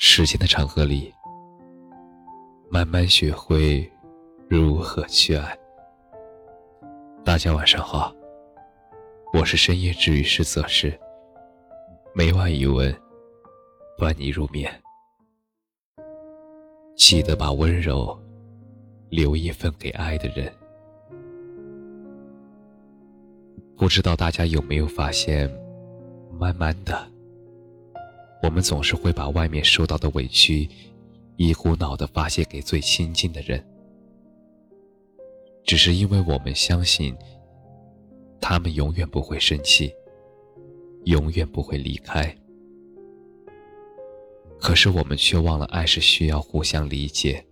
时间的长河里，慢慢学会如何去爱。大家晚上好，我是深夜治愈师泽师，每晚一文伴你入眠。记得把温柔留一份给爱的人。不知道大家有没有发现，慢慢的。我们总是会把外面受到的委屈，一股脑的发泄给最亲近的人，只是因为我们相信，他们永远不会生气，永远不会离开。可是我们却忘了，爱是需要互相理解、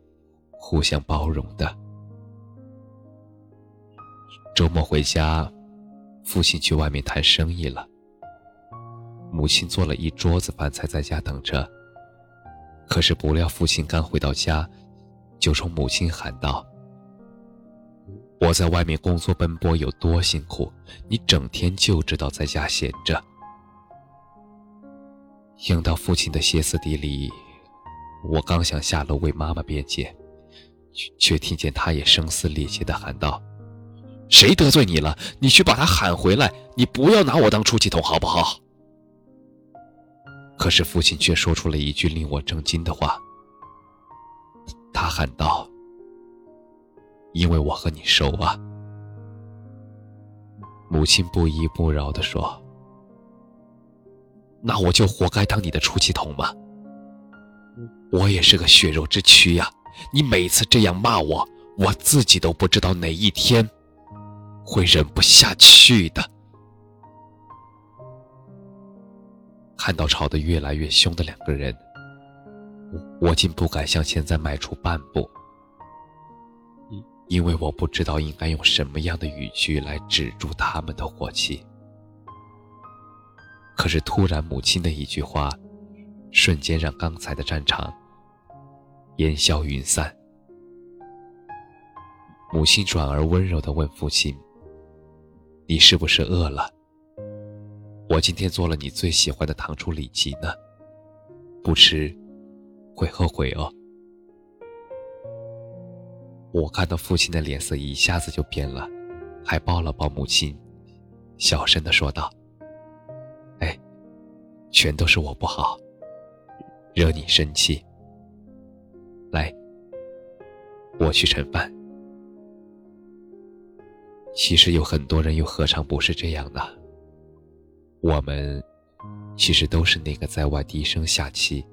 互相包容的。周末回家，父亲去外面谈生意了。母亲做了一桌子饭菜在家等着，可是不料父亲刚回到家，就冲母亲喊道：“我在外面工作奔波有多辛苦，你整天就知道在家闲着。”听到父亲的歇斯底里，我刚想下楼为妈妈辩解，却听见他也声嘶力竭地喊道：“谁得罪你了？你去把他喊回来！你不要拿我当出气筒，好不好？”可是父亲却说出了一句令我震惊的话。他喊道：“因为我和你熟啊。”母亲不依不饶地说：“那我就活该当你的出气筒吗？我也是个血肉之躯呀！你每次这样骂我，我自己都不知道哪一天会忍不下去的。”看到吵得越来越凶的两个人，我竟不敢向现在迈出半步，因为我不知道应该用什么样的语句来止住他们的火气。可是突然，母亲的一句话，瞬间让刚才的战场烟消云散。母亲转而温柔地问父亲：“你是不是饿了？”我今天做了你最喜欢的糖醋里脊呢，不吃会后悔哦。我看到父亲的脸色一下子就变了，还抱了抱母亲，小声的说道：“哎，全都是我不好，惹你生气。来，我去盛饭。其实有很多人，又何尝不是这样呢？”我们其实都是那个在外低声下气，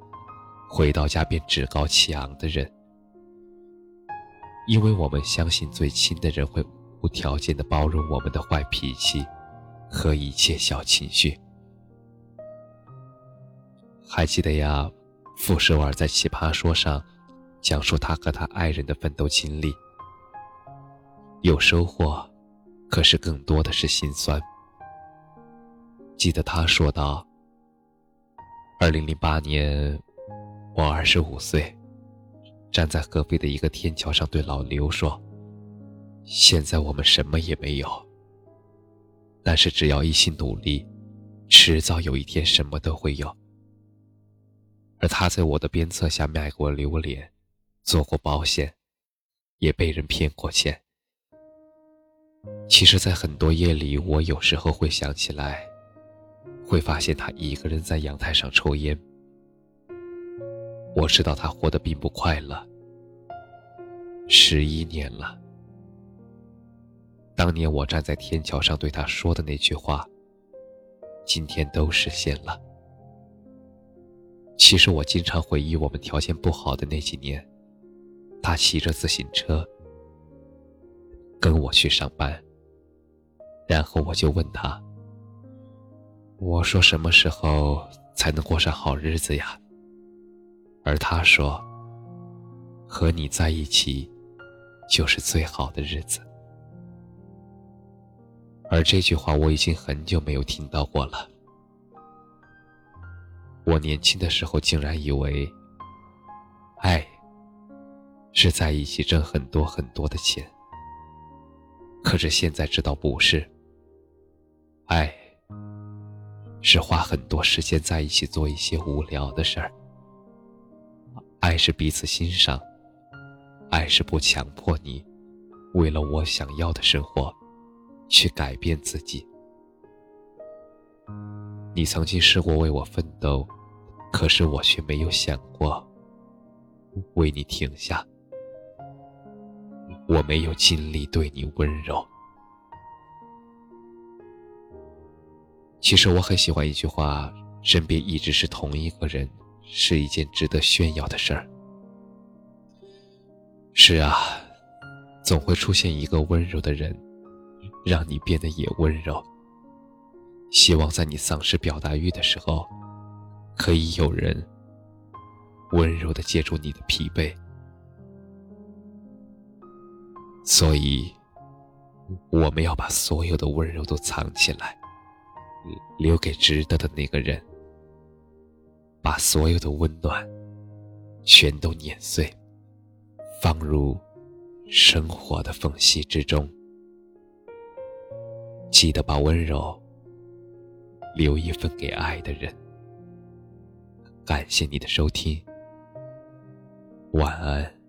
回到家便趾高气昂的人，因为我们相信最亲的人会无条件的包容我们的坏脾气和一切小情绪。还记得呀，傅首尔在《奇葩说》上讲述他和他爱人的奋斗经历，有收获，可是更多的是心酸。记得他说道：“二零零八年，我二十五岁，站在合肥的一个天桥上，对老刘说：‘现在我们什么也没有，但是只要一心努力，迟早有一天什么都会有。’而他在我的鞭策下卖过榴莲，做过保险，也被人骗过钱。其实，在很多夜里，我有时候会想起来。”会发现他一个人在阳台上抽烟。我知道他活得并不快乐。十一年了，当年我站在天桥上对他说的那句话，今天都实现了。其实我经常回忆我们条件不好的那几年，他骑着自行车跟我去上班，然后我就问他。我说什么时候才能过上好日子呀？而他说：“和你在一起，就是最好的日子。”而这句话我已经很久没有听到过了。我年轻的时候竟然以为，爱是在一起挣很多很多的钱，可是现在知道不是，爱。是花很多时间在一起做一些无聊的事儿，爱是彼此欣赏，爱是不强迫你为了我想要的生活去改变自己。你曾经试过为我奋斗，可是我却没有想过为你停下。我没有尽力对你温柔。其实我很喜欢一句话：身边一直是同一个人，是一件值得炫耀的事儿。是啊，总会出现一个温柔的人，让你变得也温柔。希望在你丧失表达欲的时候，可以有人温柔的接住你的疲惫。所以，我们要把所有的温柔都藏起来，留给值得的那个人。把所有的温暖全都碾碎，放入生活的缝隙之中。记得把温柔。留一份给爱的人。感谢你的收听，晚安。